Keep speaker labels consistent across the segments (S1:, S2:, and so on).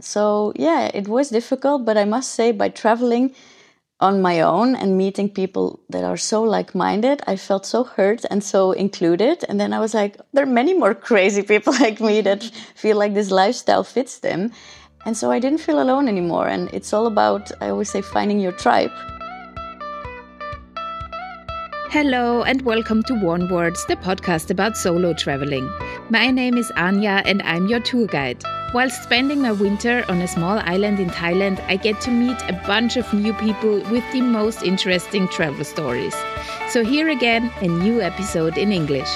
S1: So, yeah, it was difficult, but I must say, by traveling on my own and meeting people that are so like minded, I felt so hurt and so included. And then I was like, there are many more crazy people like me that mm-hmm. feel like this lifestyle fits them. And so I didn't feel alone anymore. And it's all about, I always say, finding your tribe.
S2: Hello and welcome to Onewards, the podcast about solo traveling. My name is Anja and I'm your tour guide. While spending my winter on a small island in Thailand, I get to meet a bunch of new people with the most interesting travel stories. So, here again, a new episode in English.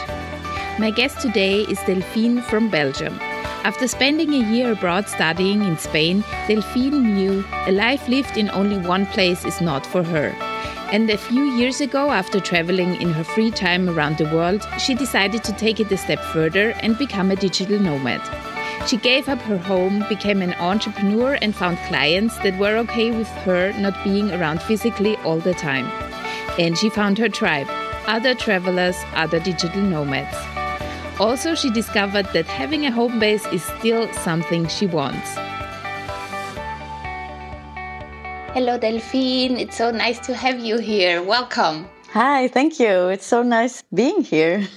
S2: My guest today is Delphine from Belgium. After spending a year abroad studying in Spain, Delphine knew a life lived in only one place is not for her. And a few years ago, after traveling in her free time around the world, she decided to take it a step further and become a digital nomad. She gave up her home, became an entrepreneur, and found clients that were okay with her not being around physically all the time. And she found her tribe other travelers, other digital nomads. Also, she discovered that having a home base is still something she wants. Hello, Delphine. It's so nice to have you here. Welcome.
S1: Hi, thank you. It's so nice being here.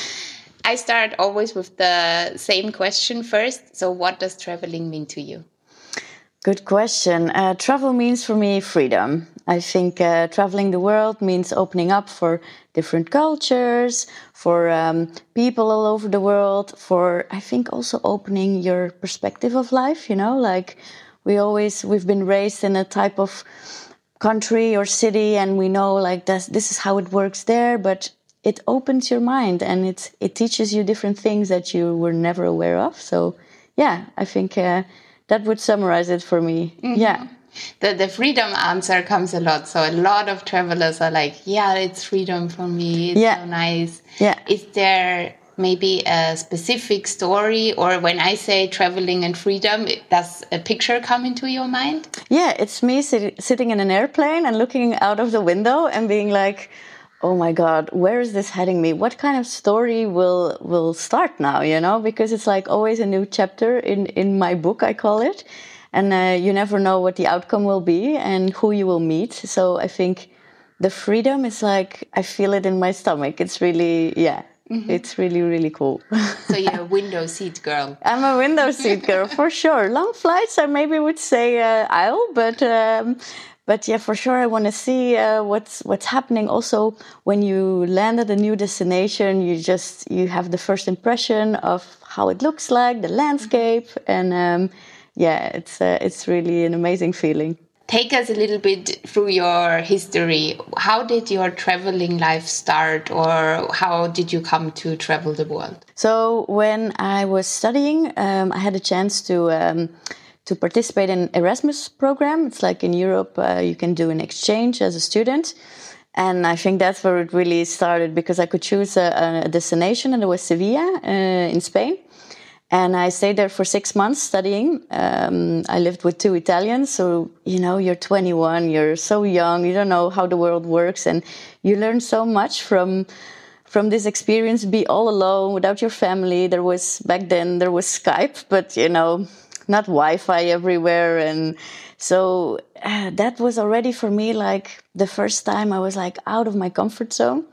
S2: I start always with the same question first. So, what does traveling mean to you?
S1: Good question. Uh, travel means for me freedom. I think uh, traveling the world means opening up for different cultures, for um, people all over the world, for I think also opening your perspective of life, you know, like we always we've been raised in a type of country or city and we know like this this is how it works there but it opens your mind and it it teaches you different things that you were never aware of so yeah i think uh, that would summarize it for me mm -hmm. yeah
S2: the, the freedom answer comes a lot. So a lot of travelers are like, yeah, it's freedom for me. It's yeah. so nice.
S1: Yeah.
S2: Is there maybe a specific story or when i say traveling and freedom does a picture come into your mind?
S1: Yeah it's me sit sitting in an airplane and looking out of the window and being like oh my god where is this heading me? What kind of story will will start now? You know because it's like always a new chapter in in my book i call it. And uh, you never know what the outcome will be and who you will meet. So i think the freedom is like i feel it in my stomach. It's really yeah Mm -hmm. It's really, really cool.
S2: so you're a window seat girl.
S1: I'm a window seat girl for sure. Long flights, I maybe would say uh, aisle, but um, but yeah, for sure, I want to see uh, what's what's happening. Also, when you land at a new destination, you just you have the first impression of how it looks like, the landscape, and um, yeah, it's uh, it's really an amazing feeling
S2: take us a little bit through your history. How did your traveling life start, or how did you come to travel the world?
S1: So, when I was studying, um, I had a chance to. Um, to participate in Erasmus program, it's like in Europe, uh, you can do an exchange as a student, and I think that's where it really started because I could choose a, a destination, and it was Sevilla uh, in Spain and I stayed there for six months studying. Um, I lived with two Italians. So, you know, you're 21, you're so young, you don't know how the world works. And you learn so much from, from this experience, be all alone without your family. There was, back then, there was Skype, but, you know, not Wi Fi everywhere. And so uh, that was already for me like the first time I was like out of my comfort zone.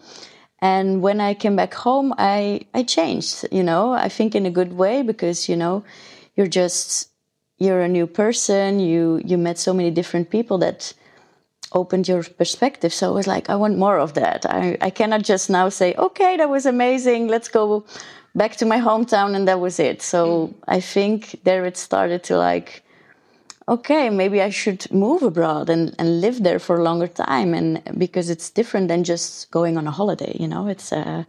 S1: And when I came back home, I, I changed, you know, I think in a good way because, you know, you're just, you're a new person. You, you met so many different people that opened your perspective. So I was like, I want more of that. I, I cannot just now say, okay, that was amazing. Let's go back to my hometown. And that was it. So mm. I think there it started to like, okay, maybe I should move abroad and, and live there for a longer time, and because it's different than just going on a holiday. You know, it's uh,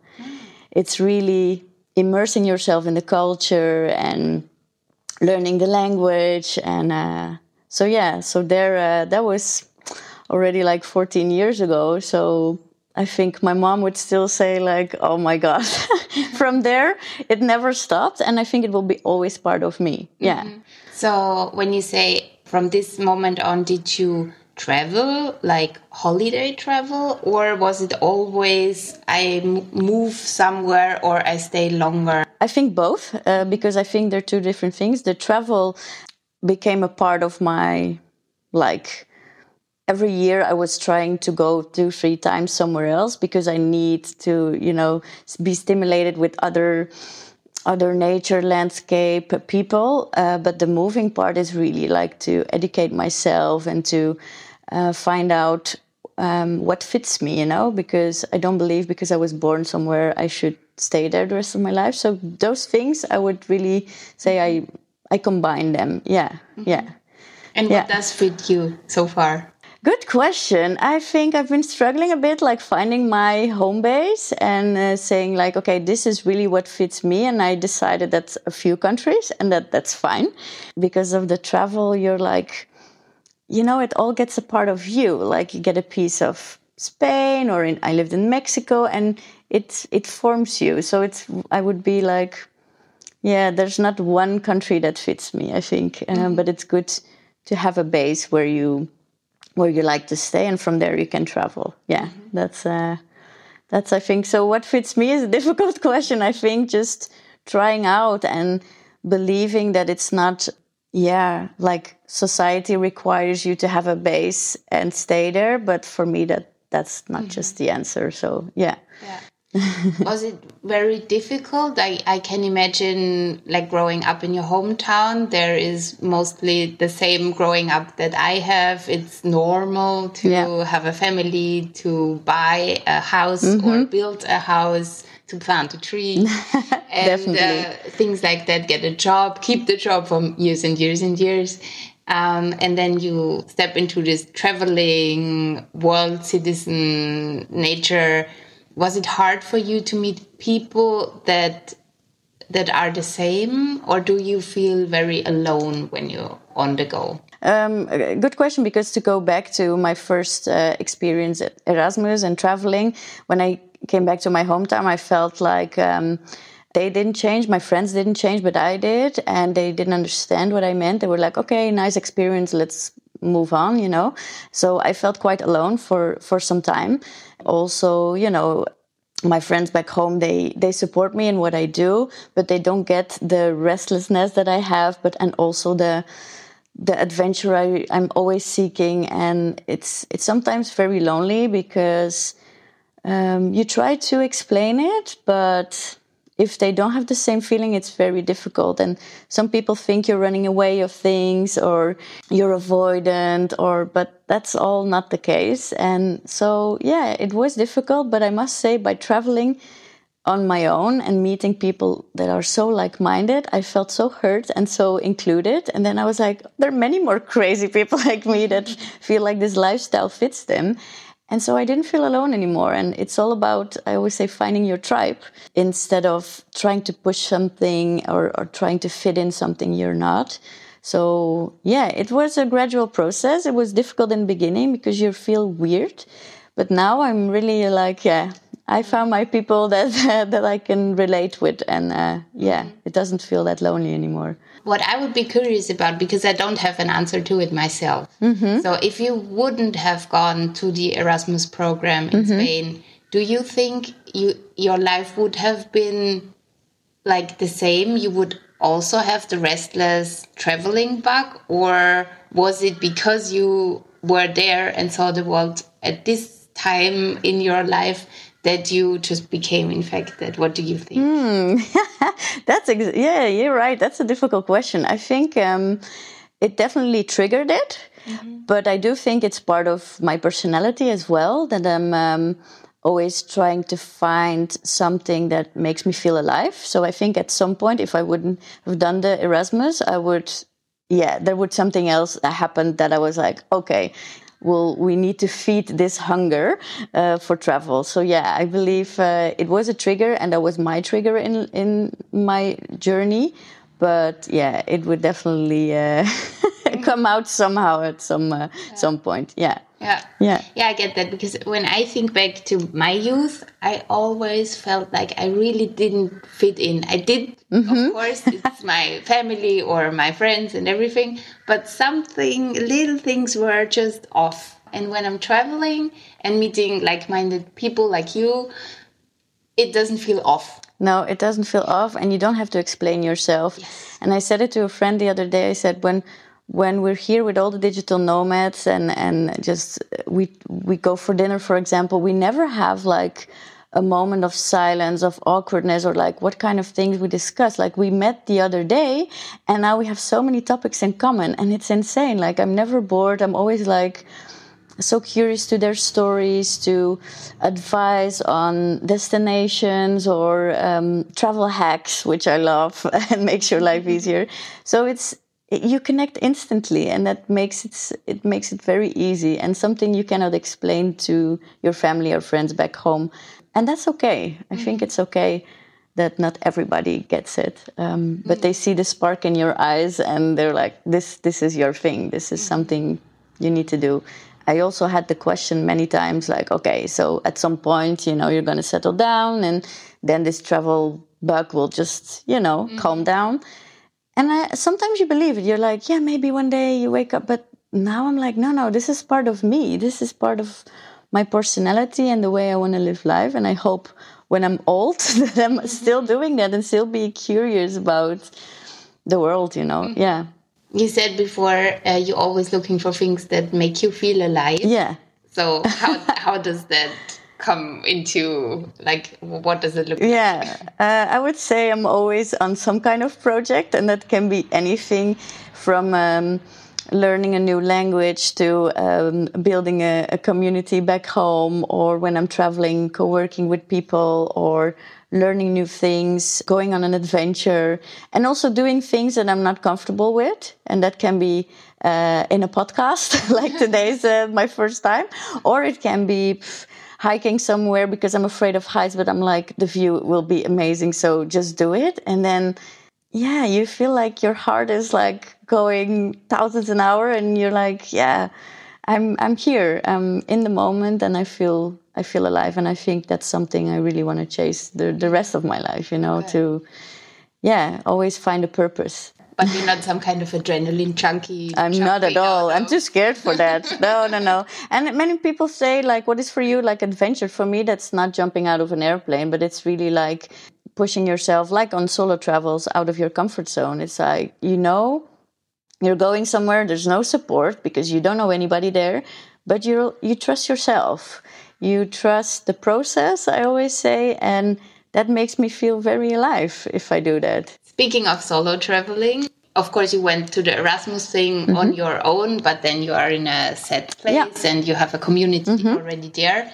S1: it's really immersing yourself in the culture and learning the language, and uh, so yeah, so there uh, that was already like 14 years ago. So I think my mom would still say like, "Oh my God!" From there, it never stopped, and I think it will be always part of me. Yeah. Mm -hmm.
S2: So when you say from this moment on, did you travel like holiday travel or was it always I move somewhere or I stay longer?
S1: I think both uh, because I think they're two different things. The travel became a part of my like every year I was trying to go two, three times somewhere else because I need to, you know, be stimulated with other other nature, landscape, people. Uh, but the moving part is really like to educate myself and to uh, find out um, what fits me, you know, because I don't believe because I was born somewhere I should stay there the rest of my life. So those things I would really say I I combine them. Yeah, mm-hmm. yeah.
S2: And what does fit you so far?
S1: Good question. I think I've been struggling a bit, like finding my home base and uh, saying, like, okay, this is really what fits me. And I decided that's a few countries, and that that's fine. Because of the travel, you're like, you know, it all gets a part of you. Like you get a piece of Spain, or in, I lived in Mexico, and it it forms you. So it's I would be like, yeah, there's not one country that fits me. I think, um, mm-hmm. but it's good to have a base where you where you like to stay, and from there you can travel. Yeah, mm-hmm. that's uh, that's I think. So what fits me is a difficult question. I think just trying out and believing that it's not yeah like society requires you to have a base and stay there but for me that that's not mm-hmm. just the answer so yeah
S2: yeah was it very difficult? I, I can imagine like growing up in your hometown, there is mostly the same growing up that I have. It's normal to yeah. have a family, to buy a house mm -hmm. or mm-hmm. build a house, to plant a tree, and uh, things like that. Get a job, keep the job for years and years and years. Um, and then you step into this traveling world citizen nature was it hard for you to meet people that that are the same? Or do you feel very alone when you're on the go?
S1: Um, good question because to go back to my first uh, experience at erasmus and traveling when i came back to my hometown i felt like um, they didn't change my friends didn't change but i did and they didn't understand what i meant. They were like okay nice experience let's move on you know? So i felt quite alone for for some time also you know my friends back home they they support me in what i do but they don't get the restlessness that i have but and also the the adventure I, i'm always seeking. And it's it's sometimes very lonely because um, you try to explain it but if they don't have the same feeling, it's very difficult. And some people think you're running away of things or you're avoidant or, but that's all not the case. And so, yeah, it was difficult, but I must say by traveling on my own and meeting people that are so like-minded, I felt so hurt and so included. And then I was like, there are many more crazy people like me that feel like this lifestyle fits them. And so I didn't feel alone anymore. And it's all about, I always say, finding your tribe instead of trying to push something or, or trying to fit in something you're not. So yeah, it was a gradual process. It was difficult in the beginning because you feel weird. But now I'm really like, yeah, I found my people that that I can relate with, and uh, yeah, it doesn't feel that lonely anymore.
S2: What I would be curious about, because I don't have an answer to it myself. Mm-hmm. So, if you wouldn't have gone to the Erasmus program in mm-hmm. Spain, do you think you your life would have been like the same? You would also have the restless traveling bug, or was it because you were there and saw the world at this time in your life that you just became infected? What do you think?
S1: Mm. That's ex- yeah, you're right. That's a difficult question. I think um, it definitely triggered it, mm-hmm. but I do think it's part of my personality as well that I'm. Um, always trying to find something that makes me feel alive. So I think at some point, if I wouldn't have done the Erasmus, I would, yeah, there would something else happen that I was like, okay, will we need to feed this hunger uh, for travel. So yeah, I believe uh, it was a trigger, and that was my trigger in in my journey. But yeah, it would definitely uh, come out somehow at some uh, yeah. some point. Yeah.
S2: Yeah. Yeah. Yeah, I get that because when I think back to my youth, I always felt like I really didn't fit in. I did, mm-hmm. of course, it's my family or my friends and everything, but something, little things were just off. And when I'm traveling and meeting like minded people like you, it doesn't feel off.
S1: No, it doesn't feel off, and you don't have to explain yourself. Yes. And I said it to a friend the other day. I said, when when we're here with all the digital nomads and and just we we go for dinner for example we never have like a moment of silence of awkwardness or like what kind of things we discuss. Like we met the other day and now we have so many topics in common and it's insane. Like i'm never bored. I'm always like so curious to their stories, to advise on destinations or um, travel hacks, which I love and makes your life easier. So it's you connect instantly and that makes it it makes it very easy and something you cannot explain to your family or friends back home and that's okay i mm-hmm. think it's okay that not everybody gets it um, mm-hmm. but they see the spark in your eyes and they're like this this is your thing this is mm-hmm. something you need to do i also had the question many times like okay so at some point you know you're going to settle down and then this travel bug will just you know mm-hmm. calm down and I, sometimes you believe it. You're like, yeah, maybe one day you wake up. But now I'm like, no, no, this is part of me. This is part of my personality and the way I want to live life. And I hope when I'm old that I'm still doing that and still be curious about the world, you know? Mm-hmm. Yeah.
S2: You said before uh, you're always looking for things that make you feel alive.
S1: Yeah.
S2: So how how does that come into like what does it look
S1: yeah, like? Yeah, uh, I would say I'm always on some kind of project, and that can be anything from. Um, learning a new language to um, building a, a, community back home or when i'm traveling co-working with people or learning new things going on an adventure and also doing things that i'm not comfortable with and that can be uh, in a podcast like today's uh, my first time or it can be pff, hiking somewhere because I'm afraid of heights, but I'm like, the view will be amazing. So just do it. And then, yeah, you feel like your heart is like going thousands an hour and you're like, yeah, I'm, I'm here. I'm in the moment and I feel, I feel alive. And I think that's something I really want to chase the, the rest of my life, you know, okay. to, yeah, always find a purpose
S2: but you're not some kind of adrenaline junkie.
S1: I'm not at all. I'm too scared for that. no, no, no. And many people say like, what is for you like adventure? For me, that's not jumping out of an airplane, but it's really like pushing yourself, like on solo travels, out of your comfort zone. It's like you know you're going somewhere. There's no support because you don't know anybody there, but you you trust yourself. You trust the process. I always say and that makes me feel very alive if I do that.
S2: Speaking of solo traveling, of course, you went to the Erasmus thing mm-hmm. on your own, but then you are in a set place yeah. and you have a community mm-hmm. already there.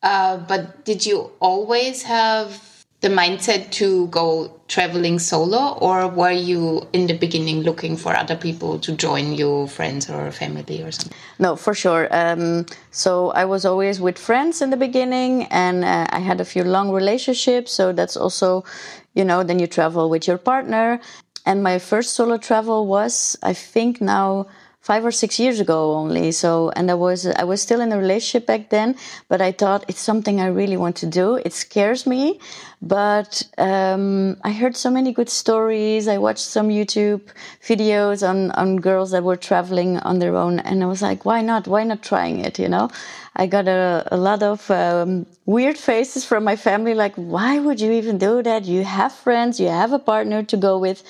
S2: Uh, but did you always have the mindset to go traveling solo, or were you in the beginning looking for other people to join you, friends or family or something?
S1: No, for sure. Um, so I was always with friends in the beginning, and uh, I had a few long relationships. So that's also, you know, then you travel with your partner. And my first solo travel was, I think, now five or six years ago only. So, and I was I was still in a relationship back then, but I thought it's something I really want to do. It scares me, but um, I heard so many good stories. I watched some YouTube videos on on girls that were traveling on their own, and I was like, why not? Why not trying it? You know. I got a, a lot of um, weird faces from my family, like, why would you even do that? You have friends, you have a partner to go with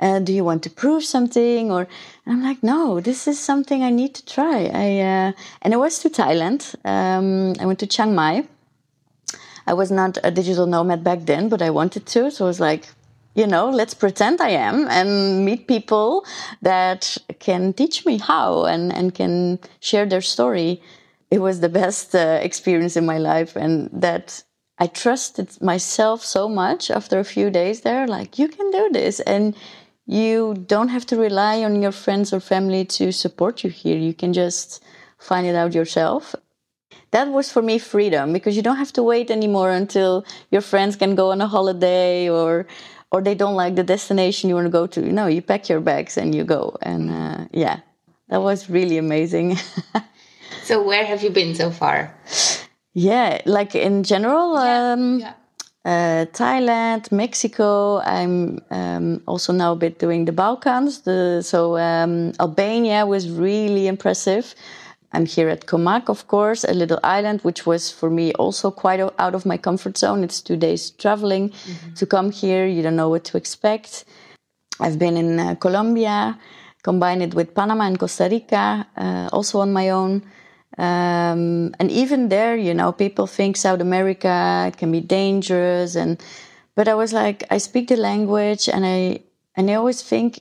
S1: uh, do you want to prove something? Or i'm like no this is something i need to try. I uh, and i was to thailand. Um, i went to chiang mai. I was not a digital nomad back then but i wanted to. So i was like you know let's pretend i am and meet people that can teach me how and, and can share their story. It was the best uh, experience in my life and that I trusted myself so much after a few days there, like, you can do this. And you don't have to rely on your friends or family to support you here. You can just find it out yourself. That was for me freedom because you don't have to wait anymore until your friends can go on a holiday or or they don't like the destination you want to go to. No, you pack your bags and you go. And uh, yeah, that was really amazing.
S2: so where have you been so far?
S1: Yeah, like in general. Yeah, um, yeah uh, Thailand, Mexico. I'm um, also now a bit doing the Balkans. The, so um, Albania was really impressive. I'm here at Koh Mak, of course, a little island, which was for me also quite out of my comfort zone. It's two days traveling mm-hmm. to come here. You don't know what to expect. I've been in uh, Colombia, combine it with Panama and Costa Rica, uh, also on my own. Um, and even there, you know, people think South America can be dangerous, and but I was like, I speak the language, and I and I always think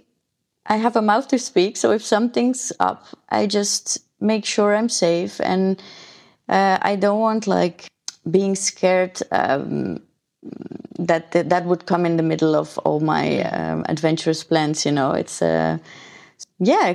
S1: I have a mouth to speak. So if something's up, I just make sure I'm safe, and uh, I don't want like being scared um, that, that, that would come in the middle of all my um, adventurous plans. You know, it's uh, yeah,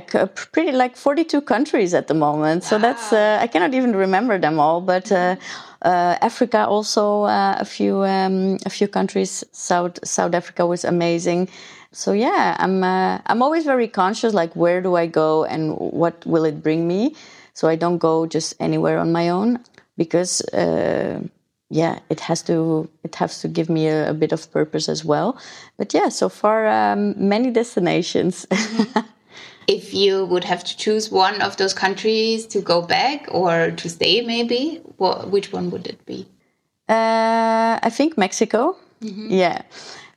S1: pretty like 42 countries at the moment. Wow. So that's uh, I cannot even remember them all, but. Uh, uh, Africa also uh, a few um, a few countries. South South Africa was amazing. So yeah, I'm uh, I'm always very conscious like where do I go and what will it bring me. So I don't go just anywhere on my own because uh, yeah, it has to it has to give me a, a, bit of purpose as well. But yeah, so far um, many destinations.
S2: if you would have to choose one of those countries to go back or to stay, maybe, what, which one would it be?
S1: Uh, I think Mexico. Mm -hmm. Yeah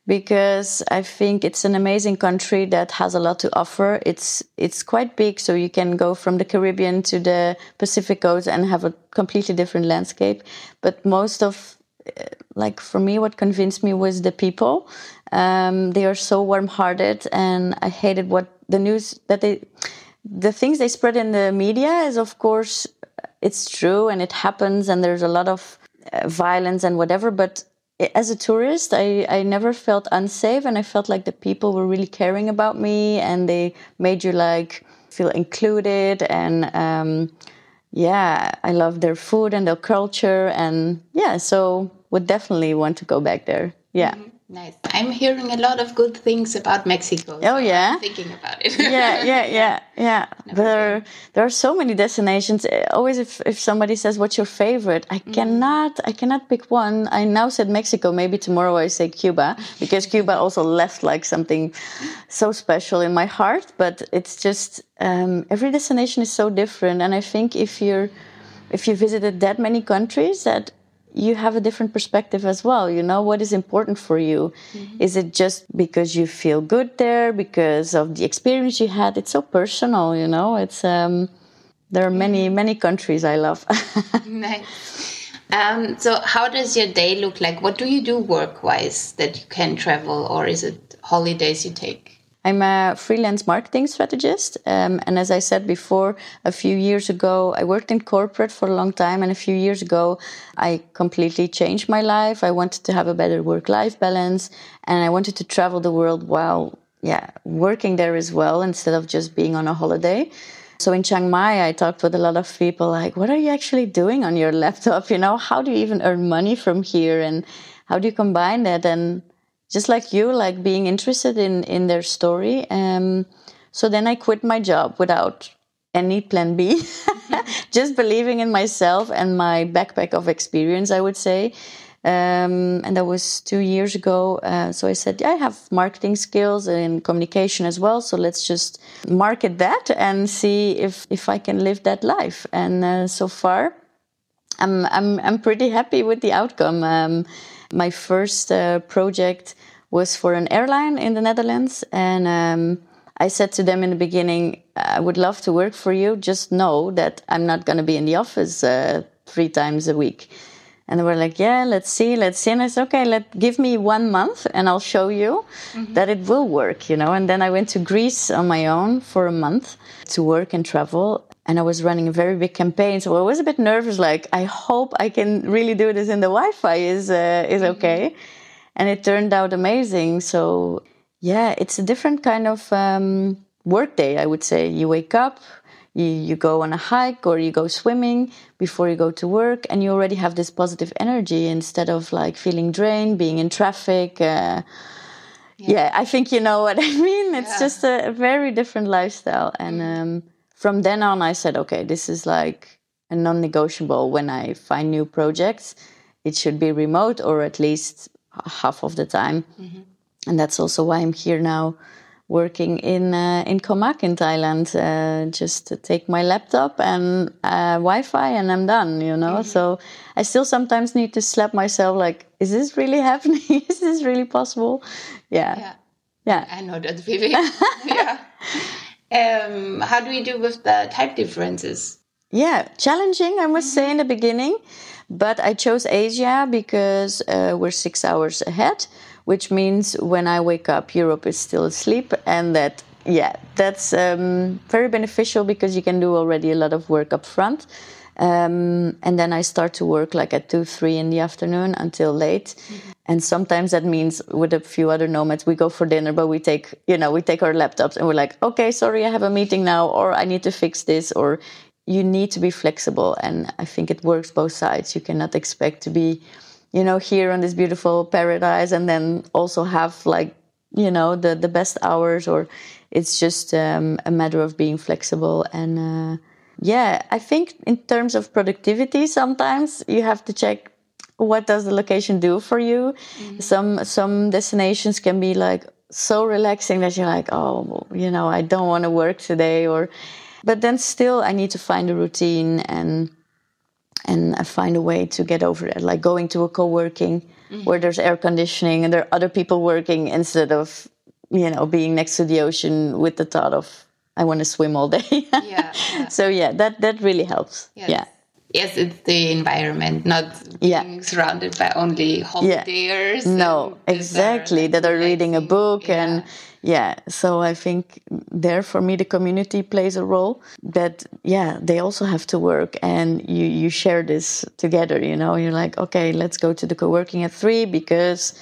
S1: because I think it's an amazing country that has a lot to offer. It's it's quite big, so you can go from the Caribbean to the Pacific coast and have a completely different landscape. But most of uh, like for me, what convinced me was the people. Um, they are so warm-hearted, and I hated what the news that they, the things they spread in the media is, of course, it's true and it happens, and there's a lot of uh, violence and whatever. But as a tourist, I, I never felt unsafe and I felt like the people were really caring about me and they made you like feel included and um, yeah, I love their food and their culture and yeah, so would definitely want to go back there. Yeah. Mm -hmm.
S2: Nice. I'm hearing a lot of good things about Mexico.
S1: Oh so yeah,
S2: I'm thinking about it.
S1: yeah, yeah, yeah, yeah. No, there, there are so many destinations. Eh, always, if if somebody says, "What's your favorite?" I mm. cannot, I cannot pick one. I now said Mexico. Maybe tomorrow I say Cuba because Cuba also left like something so special in my heart. But it's just um, every destination is so different, and I think if you're if you visited that many countries, that you have a different perspective as well. You know, what is important for you? Mm-hmm. Is it just because you feel good there, because of the experience you had? It's so personal, you know. It's um, there are many mm-hmm. many countries I love.
S2: nice. Um, so, how does your day look like? What do you do work wise that you can travel, or is it holidays you take?
S1: I'm a freelance marketing strategist. Um, and as I said before, a few years ago, I worked in corporate for a long time. And a few years ago, I completely changed my life. I wanted to have a better work life balance and I wanted to travel the world while, yeah, working there as well instead of just being on a holiday. So in Chiang Mai, I talked with a lot of people like, what are you actually doing on your laptop? You know, how do you even earn money from here? And how do you combine that? And just like you, like being interested in in their story. Um, so then I quit my job without any plan B, just believing in myself and my backpack of experience, I would say. Um, and that was two years ago. Uh, so I said, yeah, I have marketing skills and communication as well. So let's just market that and see if, if I can live that life. And uh, so far, I'm, I'm, I'm pretty happy with the outcome. Um, my first uh, project was for an airline in the Netherlands, and um, I said to them in the beginning, "I would love to work for you. Just know that I'm not going to be in the office uh, three times a week." And they were like, "Yeah, let's see, let's see." And I said, "Okay, let give me one month, and I'll show you mm-hmm. that it will work." You know. And then I went to Greece on my own for a month to work and travel, and I was running a very big campaign, so I was a bit nervous. Like, I hope I can really do this, and the Wi-Fi is uh, is mm-hmm. okay. Mm-hmm. And it turned out amazing. So yeah, it's a different kind of um, work day. I would say you wake up, you you go on a hike or you go swimming before you go to work, and you already have this positive energy instead of like feeling drained, being in traffic. Uh, yeah. yeah. I think you know what I mean. It's yeah. just a, very different lifestyle, and. Mm. Um, from then on, I said, okay, this is like a non negotiable when I find new projects. It should be remote or at least half of the time. Mm-hmm. And that's also why I'm here now working in uh, in Koh Mak in Thailand. Uh, just to take my laptop and uh, Wi-Fi, and I'm done. You know. Mm-hmm. So I still sometimes need to slap myself. Like, is this really happening? is this really possible? Yeah.
S2: Yeah.
S1: Yeah.
S2: I know that feeling. yeah. Um, how do we do with the type differences?
S1: Yeah, challenging, I must say, in the beginning. But I chose Asia because uh, we're six hours ahead, which means when I wake up, Europe is still asleep. And that, yeah, that's um, very beneficial because you can do already a lot of work up front. Um, and then I start to work like at two, three in the afternoon until late. Mm-hmm. And sometimes that means with a few other nomads, we go for dinner, but we take, you know, we take our laptops and we're like, okay, sorry, I have a meeting now, or I need to fix this, or you need to be flexible and i think it works both sides you cannot expect to be you know here on this beautiful paradise and then also have like you know the the best hours or it's just um, a matter of being flexible and uh, yeah i think in terms of productivity sometimes you have to check what does the location do for you mm-hmm. some some destinations can be like so relaxing that you're like oh you know i don't want to work today or but then still, I need to find a routine and and I find a way to get over it. Like going to a co-working mm-hmm. where there's air conditioning and there are other people working instead of you know being next to the ocean with the thought of I want to swim all day. yeah, yeah, So yeah, that that really helps. Yes. Yeah.
S2: Yes, it's the environment, not being yeah. surrounded by only holidayers.
S1: Yeah. No, exactly. That are reading a book and yeah so i think there for me the community plays a role that yeah they also have to work and you you share this together you know you're like okay let's go to the co-working at three because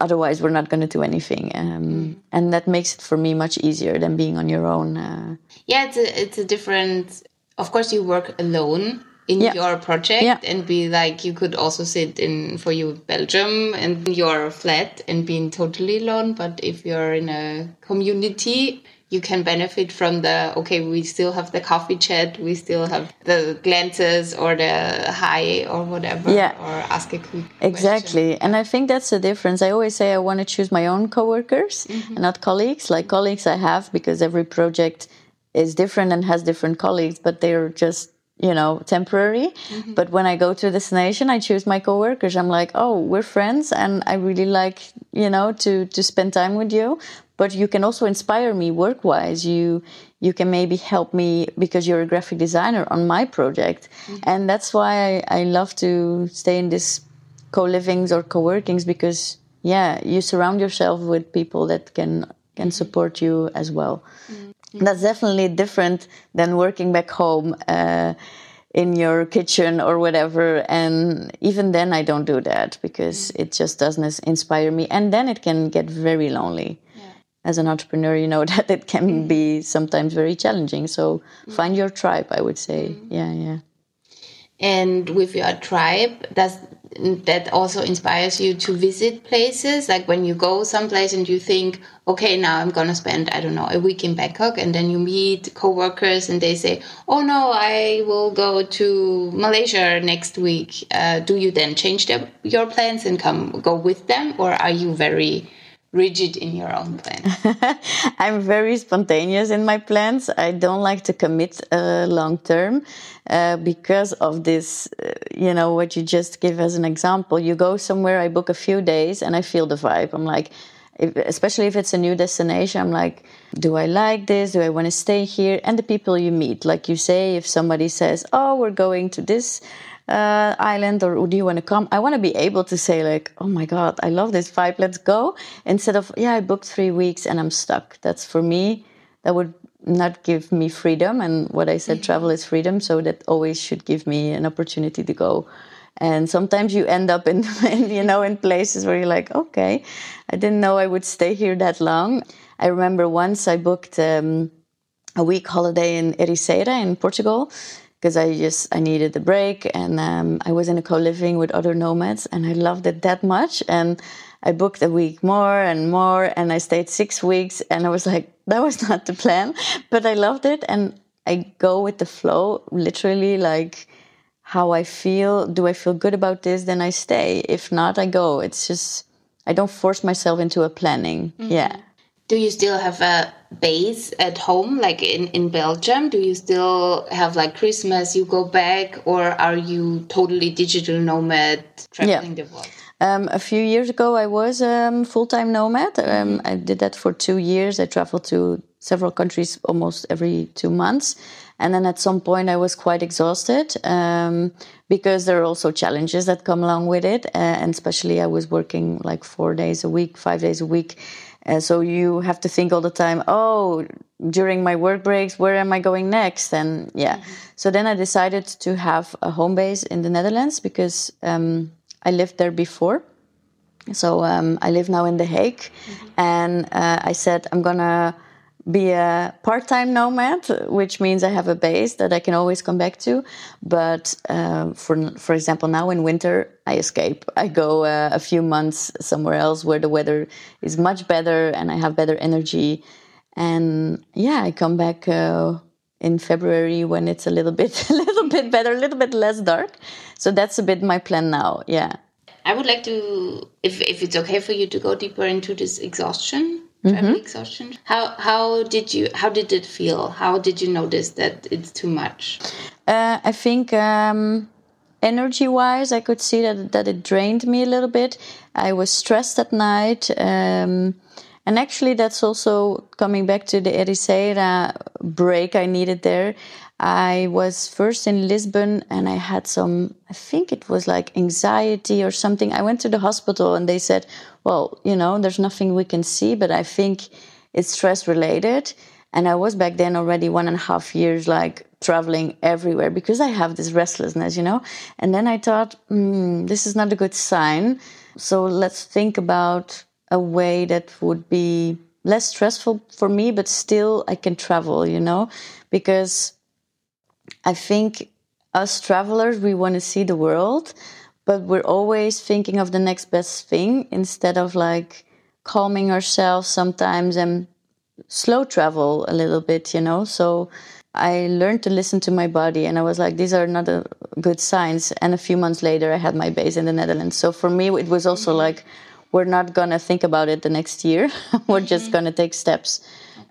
S1: otherwise we're not going to do anything um, mm. and that makes it for me much easier than being on your own uh,
S2: yeah it's a, it's a different of course you work alone in yeah. your project yeah. and be like you could also sit in for you Belgium and your flat and being totally alone. But if you're in a community, you can benefit from the okay, we still have the coffee chat, we still have the glances or the hi or whatever, yeah. or ask a quick
S1: exactly.
S2: Question.
S1: And I think that's the difference. I always say I want to choose my own coworkers mm -hmm. and not colleagues. Like colleagues I have because every project is different and has different colleagues, but they're just you know temporary mm-hmm. but when i go to a destination i choose my coworkers i'm like oh we're friends and i really like you know to to spend time with you but you can also inspire me work wise you you can maybe help me because you're a graphic designer on my project mm-hmm. and that's why I, I love to stay in this co-livings or co-workings because yeah you surround yourself with people that can can mm-hmm. support you as well mm-hmm. That's definitely different than working back home uh, in your kitchen or whatever. And even then, I don't do that because mm. it just doesn't inspire me. And then it can get very lonely. Yeah. As an entrepreneur, you know that it can be sometimes very challenging. So mm. find your tribe, I would say. Mm. Yeah, yeah.
S2: And with your tribe, does that also inspires you to visit places? Like when you go someplace and you think okay now i'm gonna spend i don't know a week in bangkok and then you meet co-workers and they say oh no i will go to malaysia next week uh, do you then change the, your plans and come go with them? Or are you very rigid in your own plan?
S1: I'm very spontaneous in my plans. I don't like to commit uh, long term uh, because of this, uh, you know, what you just give as an example. You go somewhere, I book a few days, and I feel the vibe. I'm like, if, especially if it's a new destination, I'm like, do I like this? Do I want to stay here? And the people you meet, like you say, if somebody says, oh, we're going to this uh, island or do you want to come? I want to be able to say like, oh my god, I love this vibe. Let's go. Instead of yeah, I booked three weeks and I'm stuck. That's for me. That would not give me freedom. And what I said, travel is freedom. So that always should give me an opportunity to go. And sometimes you end up in, in you know in places where you're like, okay, I didn't know I would stay here that long. I remember once I booked. Um, a week holiday in Ericeira in Portugal, because I just I needed a break and um, I was in a co-living with other nomads and I loved it that much. And I booked a week more and more and I stayed six weeks and I was like that was not the plan but I loved it. And I go with the flow literally like how I feel. Do I feel good about this? Then I stay. If not I go. It's just I don't force myself into a planning. Mm-hmm. yeah
S2: do you still have a base at home like in, in belgium do you still have like christmas you go back or are you totally digital nomad traveling yeah. the world
S1: Um, a few years ago, I was um, full time nomad. Um, I did that for two years. I traveled to several countries almost every two months. And then at some point, I was quite exhausted um, because there are also challenges that come along with it. Uh, and especially, I was working like four days a week, five days a week. Uh, so you have to think all the time, oh, during my work breaks, where am I going next? And yeah. Mm-hmm. So then I decided to have a home base in the Netherlands because um, I lived there before. So um, I live now in The Hague. Mm-hmm. And uh, I said, I'm going to be a part-time nomad, which means I have a base that I can always come back to. But uh, for for example, now in winter, I escape. I go uh, a few months somewhere else where the weather is much better and I have better energy. And yeah, I come back uh, in February when it's a little bit a little bit better, a little bit less dark. So that's a bit my plan now. Yeah.
S2: I would like to, if if it's okay for you, to go deeper into this exhaustion mm-hmm. exhaustion how how did you how did it feel? How did you notice that it's too much?
S1: Uh, i think um, energy wise i could see that that it drained me a little bit. I was stressed at night um, and actually that's also coming back to the ericeira break i needed there. I was first in Lisbon and I had some, I think it was like anxiety or something. I went to the hospital and they said, well, you know, there's nothing we can see, but I think it's stress related. And I was back then already one and a half years like traveling everywhere because I have this restlessness, you know? And then I thought, mm, this is not a good sign. So let's think about a way that would be less stressful for me, but still I can travel, you know? Because I think us travelers, we want to see the world, but we're always thinking of the next best thing instead of like calming ourselves sometimes and slow travel a little bit, you know? So I learned to listen to my body and I was like, these are not a good signs. And a few months later, I had my base in the Netherlands. So for me, it was also mm-hmm. like, we're not going to think about it the next year. we're mm-hmm. just going to take steps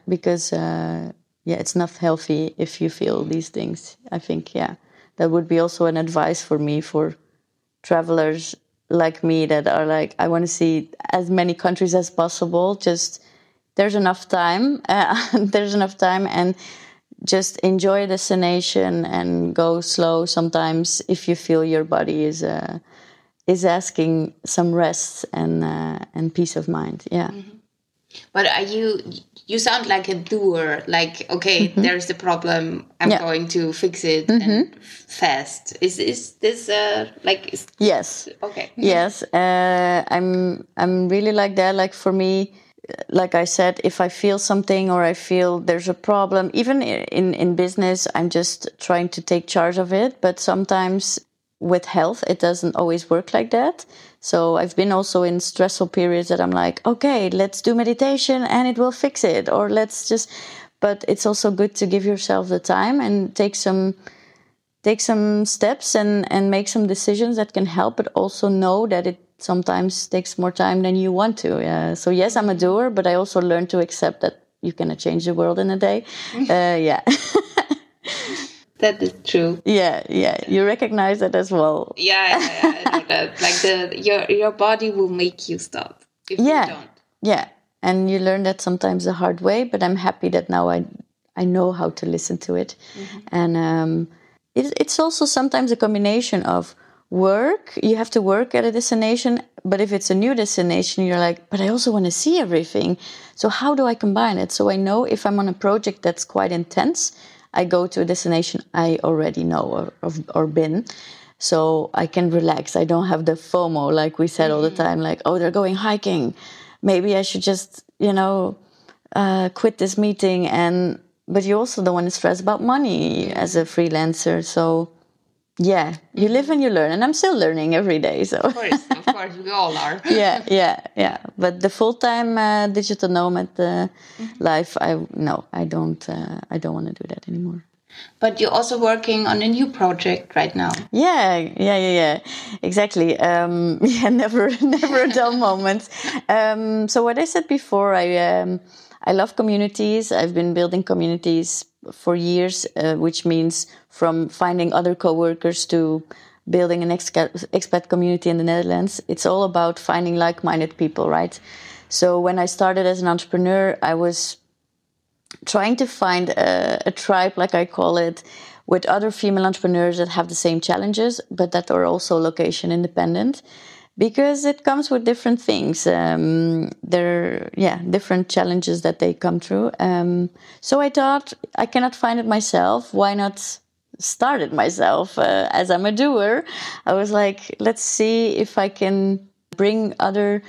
S1: because uh, yeah, it's not healthy if you feel these things. I think, yeah, that would be also an advice for me for travelers like me that are like, I want to see as many countries as possible. Just there's enough time. Uh, there's enough time, and just enjoy a destination and go slow. Sometimes, if you feel your body is uh, is asking some rest and uh, and peace of mind, yeah. Mm-hmm.
S2: But are you you sound like a doer like okay mm -hmm. there's the problem i'm yeah. going to fix it mm -hmm. and mm-hmm. fast is is this uh like is
S1: yes
S2: okay
S1: yes uh, i'm i'm really like that like for me like i said if i feel something or i feel there's a problem even in in business i'm just trying to take charge of it but sometimes with health it doesn't always work like that so I've been also in stressful periods that I'm like, okay, let's do meditation and it will fix it, or let's just. But it's also good to give yourself the time and take some take some steps and and make some decisions that can help, but also know that it sometimes takes more time than you want to. Uh, so yes, I'm a doer, but I also learned to accept that you cannot change the world in a day. Uh, yeah.
S2: that is true.
S1: Yeah, yeah, you recognize that as well.
S2: Yeah, yeah, I know that. Like the your your body will make you stop if
S1: yeah,
S2: you don't.
S1: Yeah, and you learn that sometimes the hard way. But I'm happy that now I I know how to listen to it, mm-hmm. and um, it, it's also sometimes a combination of work. You have to work at a destination, but if it's a new destination, you're like, but I also want to see everything. So how do I combine it? So I know if I'm on a project that's quite intense I go to a destination I already know or, or, been. So I can relax. I don't have the FOMO, like we said mm-hmm. all the mm-hmm. time, like, oh, they're going hiking. Maybe I should just, you know, uh, quit this meeting. And, but you also don't want to stress about money as a freelancer. So yeah, you live and you learn, and I'm still learning every day. So
S2: of course, of course, we all are.
S1: yeah, yeah, yeah. But the full time uh, digital nomad uh, mm-hmm. life, I no, I don't, uh, I don't want to do that anymore.
S2: But you're also working on a new project right now.
S1: Yeah, yeah, yeah, yeah. Exactly. Um, yeah, never, never a dull moment. Um, so what I said before, I. Um, I love communities. I've been building communities for years, uh, which means from finding other coworkers to building an expat community in the Netherlands, it's all about finding like minded people, right? So when I started as an entrepreneur, I was trying to find a, a tribe, like I call it, with other female entrepreneurs that have the same challenges, but that are also location independent because it comes with different things. Um, there yeah, different challenges that they come through. Um, so I thought I cannot find it myself. Why not start it myself? Uh, as I'm a doer, I was like, let's see if I can bring other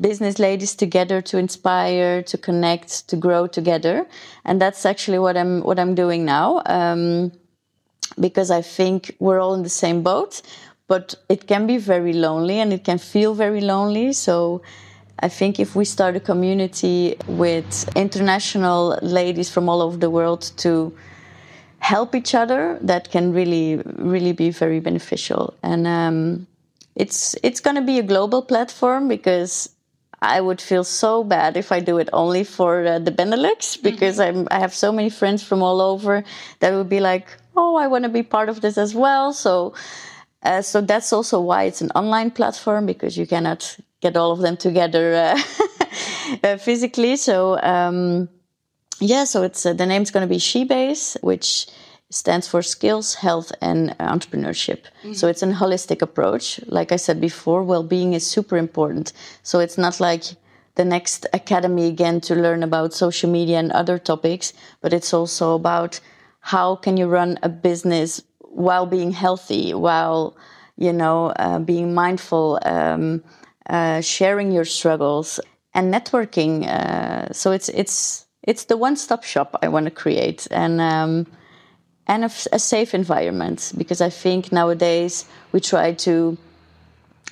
S1: business ladies together to inspire, to connect, to grow together, and that's actually what I'm what I'm doing now. Um, because I think we're all in the same boat but it can be very lonely and it can feel very lonely. So I think if we start a community with international ladies from all over the world to help each other, that can really, really be very beneficial. And um, it's it's going to be a global platform because I would feel so bad if I do it only for uh, the Benelux because mm-hmm. i have so many friends from all over that would be like, oh, I want to be part of this as well. So uh, so that's also why it's an online platform because you cannot get all of them together uh, uh, physically. So um, yeah, so it's uh, the name's going to be SheBase, which stands for Skills, Health, and Entrepreneurship. Mm-hmm. So it's a holistic approach. Like I said before, well-being is super important. So it's not like the next academy again to learn about social media and other topics, but it's also about how can you run a business while being healthy, while you know uh, being mindful, um, uh, sharing your struggles, and networking. Uh, so it's it's it's the one-stop shop I want to create, and um, and a, a safe environment because I think nowadays we try to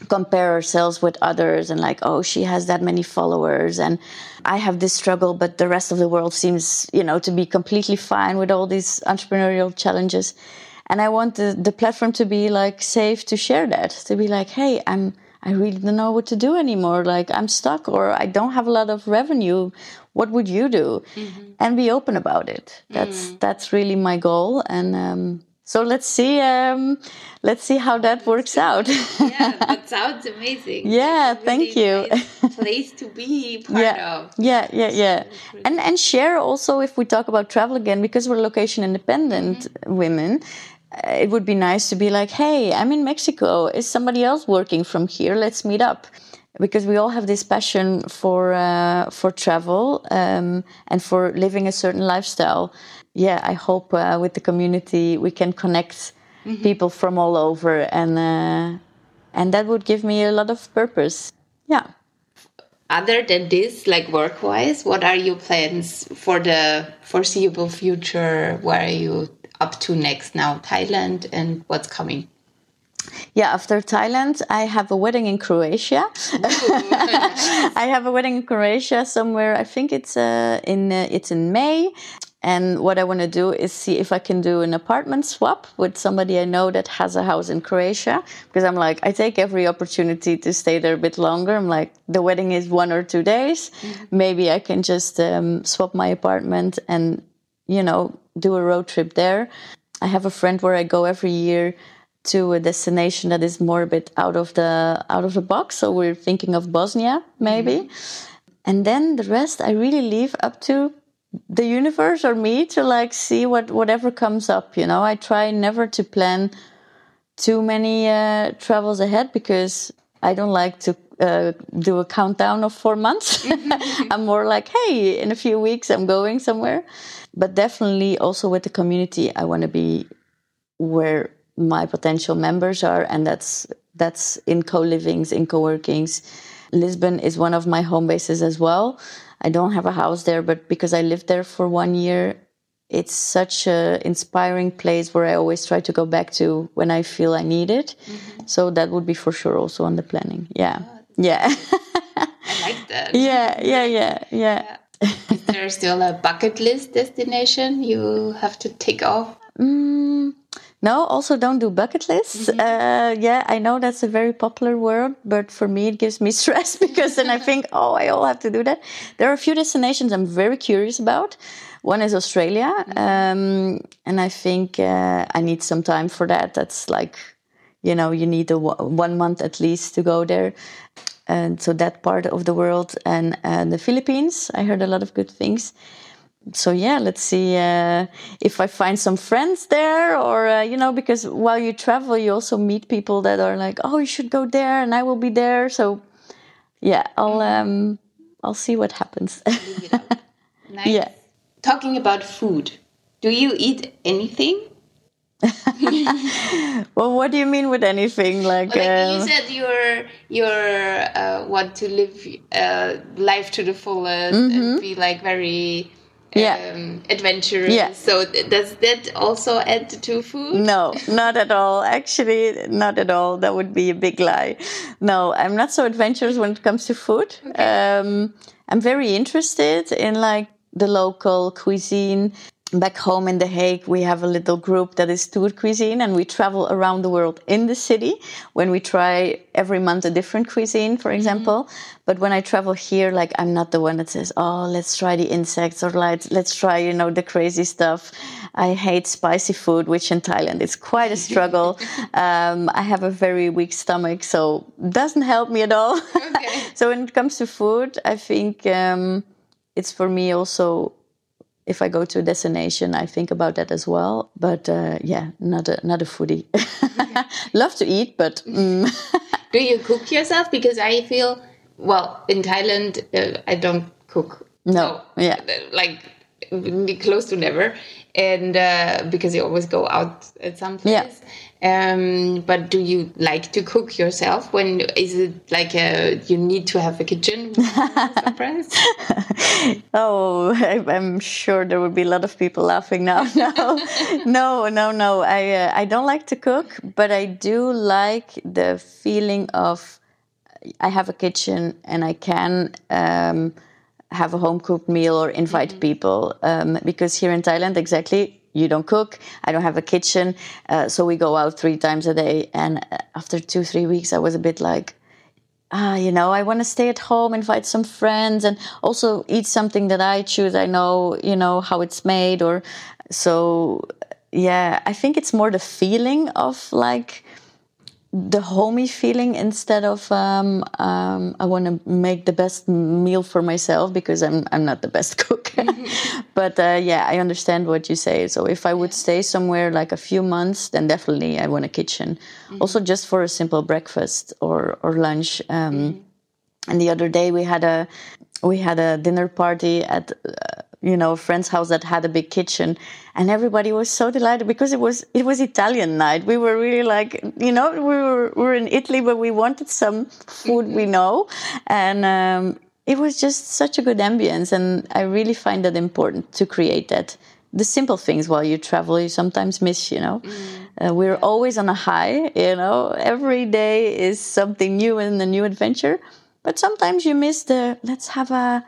S1: compare ourselves with others and like oh she has that many followers and i have this struggle but the rest of the world seems you know to be completely fine with all these entrepreneurial challenges and I want the, the platform to be like safe to share that, to be like, hey, I'm I really don't know what to do anymore. Like I'm stuck or I don't have a lot of revenue. What would you do? Mm-hmm. And be open about it. That's mm. that's really my goal. And um, so let's see um, let's see how that works out.
S2: yeah, that sounds amazing.
S1: yeah, really thank you.
S2: Nice place to be part
S1: yeah.
S2: of.
S1: Yeah, yeah, yeah. And and share also if we talk about travel again because we're location independent mm-hmm. women it would be nice to be like, hey, I'm in Mexico. Is somebody else working from here? Let's meet up. Because we all have this passion for uh, for travel um, and for living a certain lifestyle. Yeah, I hope uh, with the community we can connect mm-hmm. people from all over, and uh, and that would give me a lot of purpose. Yeah.
S2: Other than this, like work wise, what are your plans for the foreseeable future? Where are you up to next now? Thailand and what's coming?
S1: Yeah, after Thailand, I have a wedding in Croatia. I have a wedding in Croatia somewhere. I think it's uh, in uh, it's in May. And what I want to do is see if I can do an apartment swap with somebody I know that has a house in Croatia. Because I'm like, I take every opportunity to stay there a bit longer. I'm like, the wedding is one or two days. Mm-hmm. Maybe I can just um, swap my apartment and, you know, do a road trip there. I have a friend where I go every year to a destination that is more a bit out of the out of the box. So we're thinking of Bosnia, maybe. Mm-hmm. And then the rest I really leave up to the universe or me to like see what whatever comes up, you know. I try never to plan too many uh, travels ahead because I don't like to uh, do a countdown of four months. Mm-hmm. I'm more like, hey, in a few weeks I'm going somewhere but definitely also with the community i want to be where my potential members are and that's that's in co-livings in co-workings. Lisbon is one of my home bases as well. I don't have a house there but because i lived there for one year it's such an inspiring place where i always try to go back to when i feel i need it. Mm-hmm. so that would be for sure also on the planning. Yeah. Oh, yeah.
S2: i like that.
S1: Yeah yeah yeah, yeah. yeah.
S2: Is there still a bucket list destination you have to tick off?
S1: Mm, no, also don't do bucket lists. Mm-hmm. Uh, yeah, I know that's a very popular word, but for me it gives me stress because then I think, oh, I all have to do that. There are a few destinations I'm very curious about. One is Australia, mm-hmm. um, and I think uh, I need some time for that. That's like you know you need a one month at least to go there and so that part of the world and uh, the philippines i heard a lot of good things. So yeah let's see uh, if i find some friends there or uh, you know because while you travel you also meet people that are like oh you should go there and i will be there. So yeah i'll um i'll see what happens.
S2: Nice. yeah. Talking about food do you eat anything
S1: well, what do you mean with anything? Like,
S2: like um, you said, you're you're uh, want to live uh, life to the fullest mm -hmm. and mm-hmm. be like very yeah. Um, adventurous. Yeah. So does that also add to food?
S1: No, not at all. Actually, not at all. That would be a big lie. No, I'm not so adventurous when it comes to food. Okay. Um, I'm very interested in like the local cuisine back home in The Hague, we have a little group that is tour cuisine, and we travel around the world in the city when we try every month a different cuisine, for mm-hmm. example. Mm-hmm. But when I travel here, like I'm not the one that says, "Oh, let's try the insects," or like, "Let's try, you know, the crazy stuff." I hate spicy food, which in Thailand is quite a struggle. um, I have a very weak stomach, so doesn't help me at all. Okay. so when it comes to food, I think um, it's for me also if I go to a destination, I think about that as well. But uh, yeah, not a not a foodie. Love to eat, but mm.
S2: do you cook yourself? Because I feel well in Thailand, uh, I don't cook.
S1: No, so, yeah,
S2: like close to never, and uh, because you always go out at some place. Yeah. Um, but do you like to cook yourself? When is it like a, you need to have a kitchen?
S1: oh, I, am sure there will be a lot of people laughing now. No, no, no, no. I uh, I don't like to cook, but I do like the feeling of I have a kitchen and I can. Um, have a home cooked meal or invite mm-hmm. people um, because here in Thailand, exactly you don't cook i don't have a kitchen uh, so we go out three times a day and uh, after two three weeks i was a bit like ah you know i want to stay at home invite some friends and also eat something that i choose i know you know how it's made or so yeah i think it's more the feeling of like the homey feeling instead of um, um, I want to make the best meal for myself because I'm I'm not the best cook. but uh, yeah, I understand what you say. So if I would stay somewhere like a few months, then definitely I want a kitchen. Mm-hmm. Also, just for a simple breakfast or or lunch. Um, mm-hmm. And the other day we had a we had a dinner party at. Uh, you know, a friend's house that had a big kitchen, and everybody was so delighted because it was it was Italian night. We were really like, you know, we were we were in Italy, but we wanted some food we know, and um, it was just such a good ambience. And I really find that important to create that. The simple things while you travel, you sometimes miss. You know, mm. uh, we're always on a high. You know, every day is something new and a new adventure. But sometimes you miss the let's have a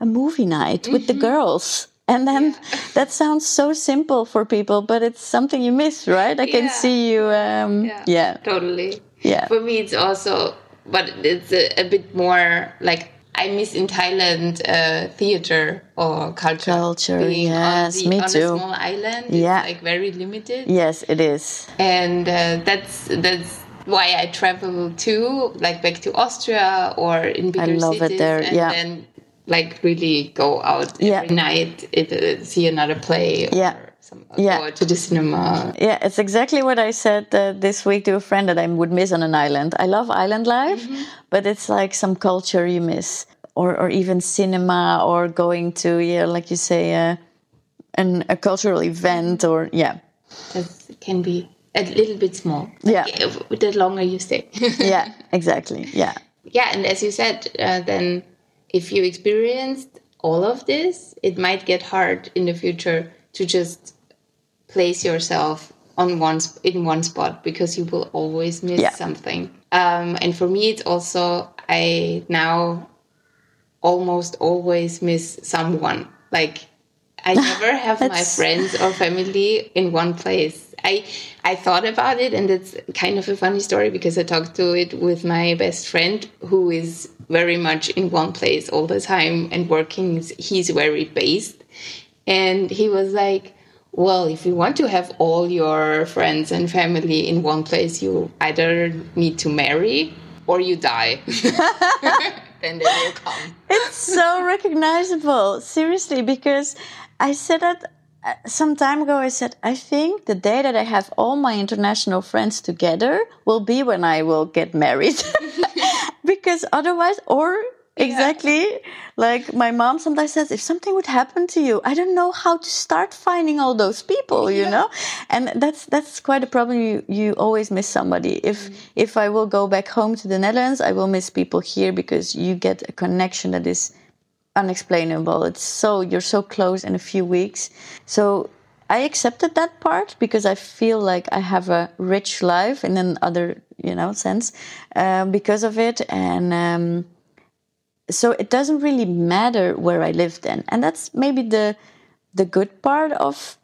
S1: a movie night with mm-hmm. the girls and then yeah. that sounds so simple for people but it's something you miss right i can yeah. see you um, yeah. yeah.
S2: totally yeah for me it's also but it's a, a bit more like I miss in Thailand uh, theater or culture.
S1: Culture, yes,
S2: the,
S1: me
S2: on
S1: too.
S2: Small island, yeah, like very limited.
S1: Yes, it is.
S2: And uh, that's that's why I travel too, like back to Austria or in bigger cities. I love cities, it there. And yeah. then like really go out yeah. every night, it, uh, see another play.
S1: yeah.
S2: Some, yeah. Go to the cinema.
S1: Yeah, it's exactly what I said uh, this week to a friend that I would miss on an island. I love island life, mm-hmm. but it's like some culture you miss, or or even cinema, or going to yeah, like you say, uh, an a cultural event, or yeah.
S2: That can be a little bit small.
S1: yeah,
S2: the longer you stay.
S1: yeah, exactly. Yeah.
S2: Yeah, and as you said, uh, then if you experienced all of this, it might get hard in the future to just place yourself on one in one spot because you will always miss yeah. something. Um, and for me, it's also I now almost always miss someone. Like I never have my friends or family in one place. I I thought about it, and it's kind of a funny story because I talked to it with my best friend who is very much in one place all the time and working. He's very based, and he was like, well, if you want to have all your friends and family in one place, you either need to marry or you die. then they will come.
S1: It's so recognizable, seriously, because I said that some time ago. I said, I think the day that I have all my international friends together will be when I will get married. because otherwise, or exactly yeah. like my mom sometimes says if something would happen to you i don't know how to start finding all those people you yeah. know and that's that's quite a problem you you always miss somebody if mm. if i will go back home to the netherlands i will miss people here because you get a connection that is unexplainable it's so you're so close in a few weeks so i accepted that part because i feel like i have a rich life in another you know sense uh, because of it and um, so it doesn't really matter where I live then. And that's maybe the the good part of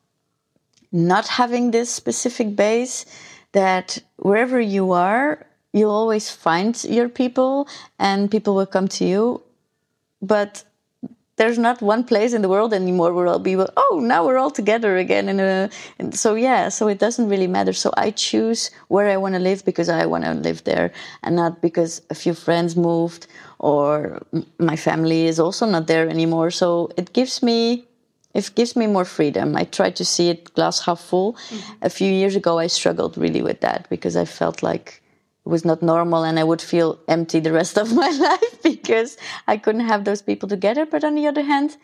S1: not having this specific base that wherever you are, you'll always find your people and people will come to you. But there's not one place in the world anymore where I'll be, oh, now we're all together again. And, uh, and so, yeah, so it doesn't really matter. So I choose where I want to live because I want to live there and not because a few friends moved or my family is also not there anymore. So it gives me. It gives me more freedom. I try to see it glass half full. Mm-hmm. A few years ago, I struggled really with that because I felt like was not normal and I would feel empty the rest of my life because I couldn't have those people together. But on the other hand,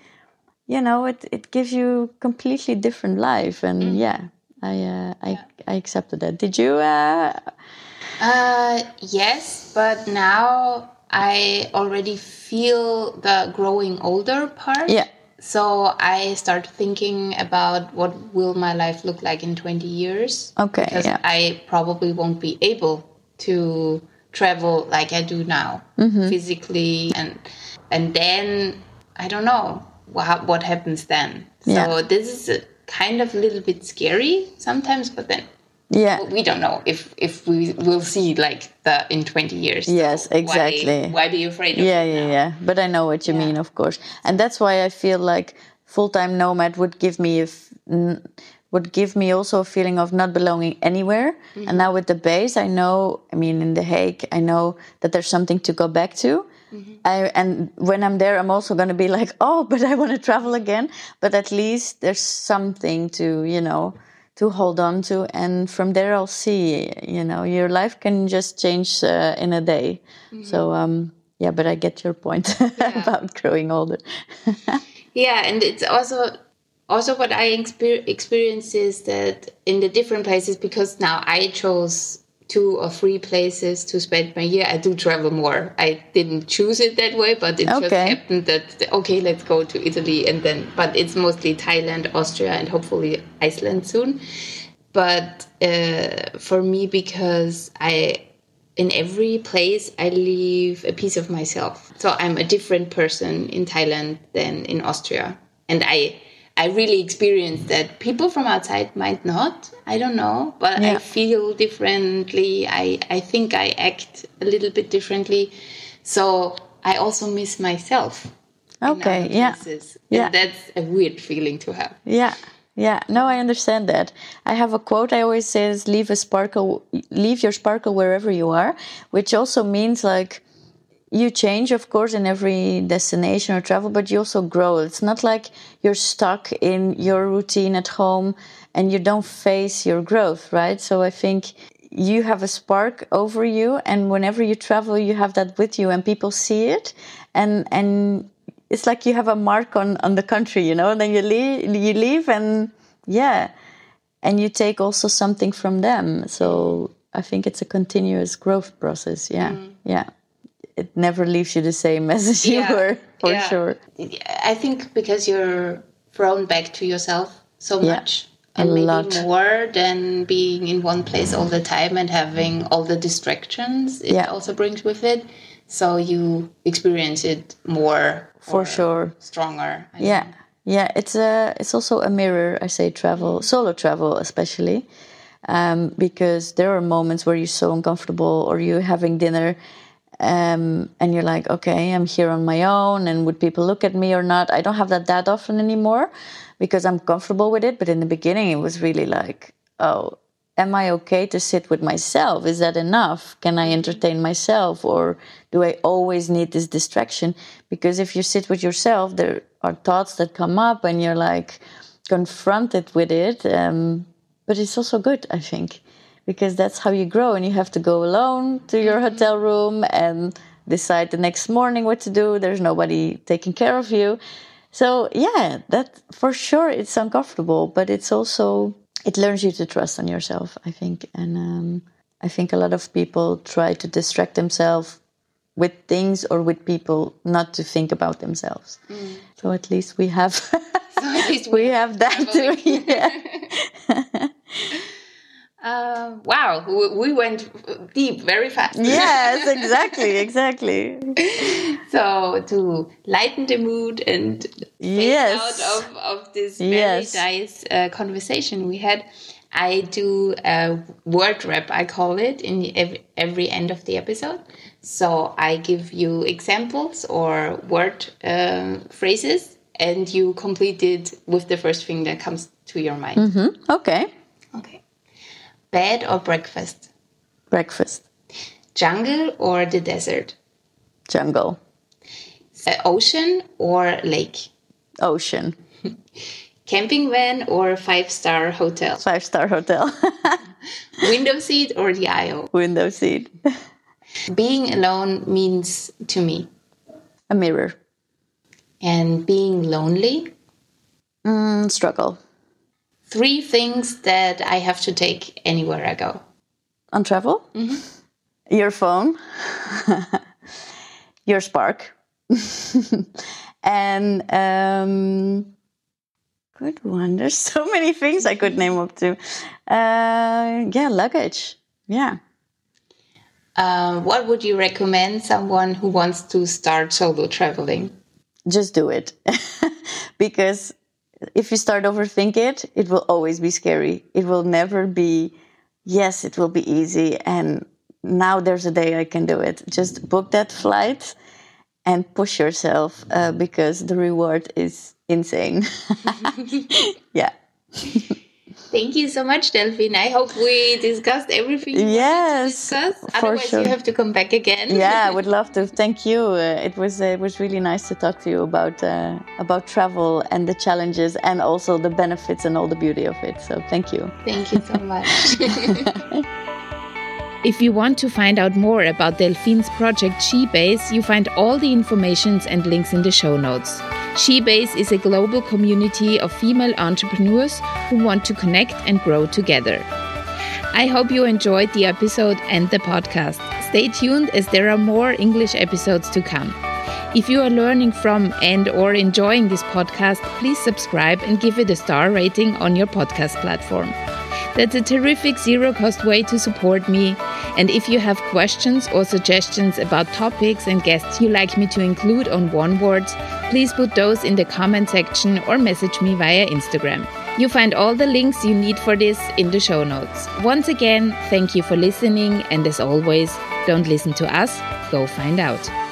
S1: you know, it, it gives you completely different life. And mm. yeah, I, uh, I, yeah. I accepted that. Did you? Uh...
S2: Uh, yes, but now I already feel the growing older part.
S1: Yeah.
S2: So I start thinking about what will my life look like in 20 years.
S1: Okay.
S2: Because
S1: yeah.
S2: I probably won't be able to travel like I do now, mm-hmm. physically, and and then I don't know what what happens then. Yeah. So this is a kind of a little bit scary sometimes, but then
S1: yeah
S2: we don't know if if we will see like the in 20 years
S1: yes
S2: so
S1: exactly
S2: why, why you afraid of
S1: yeah yeah now? yeah but i know what you yeah. mean of course and that's why i feel like full-time nomad would give me if would give me also a feeling of not belonging anywhere. Mm-hmm. And now with the base, I know, I mean, in The Hague, I know that there's something to go back to. Mm-hmm. I, and when I'm there, I'm also going to be like, oh, but I want to travel again. But at least there's something to, you know, to hold on to. And from there, I'll see, you know, your life can just change uh, in a day. Mm-hmm. So, um, yeah, but I get your point yeah. about growing older.
S2: yeah, and it's also also what i exper- experience is that in the different places because now i chose two or three places to spend my year i do travel more. I didn't choose it that way but it okay. just happened that okay let's go to italy and then but it's mostly thailand austria and hopefully iceland soon. But uh, for me because i in every place i leave a piece of myself. So i'm a different person in thailand than in austria. And i I really experienced that. People from outside might not. I don't know, but yeah. I feel differently. I I think I act a little bit differently. So I also miss myself.
S1: Okay. Yeah.
S2: Yeah. that's a weird feeling to have.
S1: Yeah. Yeah, no, I understand that. I have a quote I always says leave a sparkle leave your sparkle wherever you are, which also means like you change of course in every destination or travel but you also grow. It's not like you're stuck in your routine at home and you don't face your growth right? So i think you have a spark over you and whenever you travel you have that with you and people see it and and it's like you have a mark on on the country you know? And then you leave you leave and yeah and you take also something from them. So i think it's a continuous growth process. Yeah. Mm. yeah it never leaves you the same as you yeah. were for yeah. sure.
S2: I think because you're thrown back to yourself so much. And a maybe lot. more than being in one place all the time and having all the distractions it also brings with it. So you experience it more
S1: for sure,
S2: stronger.
S1: I yeah, yeah. It's a it's also a mirror. I say travel, solo travel especially, um, because there are moments where you're so uncomfortable or you're having dinner um, and you're like, okay, I'm here on my own, and would people look at me or not? I don't have that that often anymore because I'm comfortable with it. But in the beginning, it was really like, oh, am I okay to sit with myself? Is that enough? Can I entertain myself, or do I always need this distraction? Because if you sit with yourself, there are thoughts that come up, and you're like confronted with it. Um, but it's also good, I think because that's how you grow and you have to go alone to your mm-hmm. hotel room and decide the next morning what to do. There's nobody taking care of you. So yeah that for sure it's uncomfortable but it's also it learns you to trust on yourself i think. And um, i think a lot of people try to distract themselves with things or with people not to think about themselves. Mm. so at least we have so at least we, we have that too yeah
S2: uh, wow, we went deep very fast.
S1: yes, exactly, exactly.
S2: so to lighten the mood and yes. out of, of this very yes. nice uh, conversation we had, I do a word wrap, I call it, in every, every end of the episode. So I give you examples or word uh, phrases, and you complete it with the first thing that comes to your mind.
S1: Mm -hmm. Okay.
S2: Okay. Bed or breakfast?
S1: Breakfast.
S2: Jungle or the desert?
S1: Jungle.
S2: Uh, ocean or lake?
S1: Ocean.
S2: Camping van or five star hotel?
S1: Five star hotel.
S2: Window seat or the aisle?
S1: Window seat.
S2: being alone means to me?
S1: A mirror.
S2: And being lonely?
S1: Mm, struggle
S2: three things that I have to take anywhere I go.
S1: On travel? Mm-hmm. Your phone, your spark, and um, good one. There's so many things I could name up to. Uh, yeah, luggage. Yeah.
S2: Uh, what would you recommend someone who wants to start solo traveling?
S1: Just do it because if you start overthink it, it will always be scary. It will never be, yes, it will be easy. And now there's a day I can do it. Just book that flight and push yourself uh, because the reward is insane. yeah.
S2: Thank you so much, Delphine. I hope we discussed everything.
S1: yes,
S2: discuss. Otherwise, sure. you have to come back again.
S1: yeah, I would love to. Thank you. Uh, it was uh, it was really nice to talk to you about uh, about travel and the challenges and also the benefits and all the beauty of it. So thank you.
S2: Thank you so much. If you want to find out more about Delphine's project SheBase, you find all the informations and links in the show notes. SheBase is a global community of female entrepreneurs who want to connect and grow together. I hope you enjoyed the episode and the podcast. Stay tuned as there are more English episodes to come. If you are learning from and or enjoying this podcast, please subscribe and give it a star rating on your podcast platform. That's a terrific zero cost way to support me. And if you have questions or suggestions about topics and guests you'd like me to include on One please put those in the comment section or message me via Instagram. You find all the links you need for this in the show notes. Once again, thank you for listening, and as always, don't listen to us, go find out.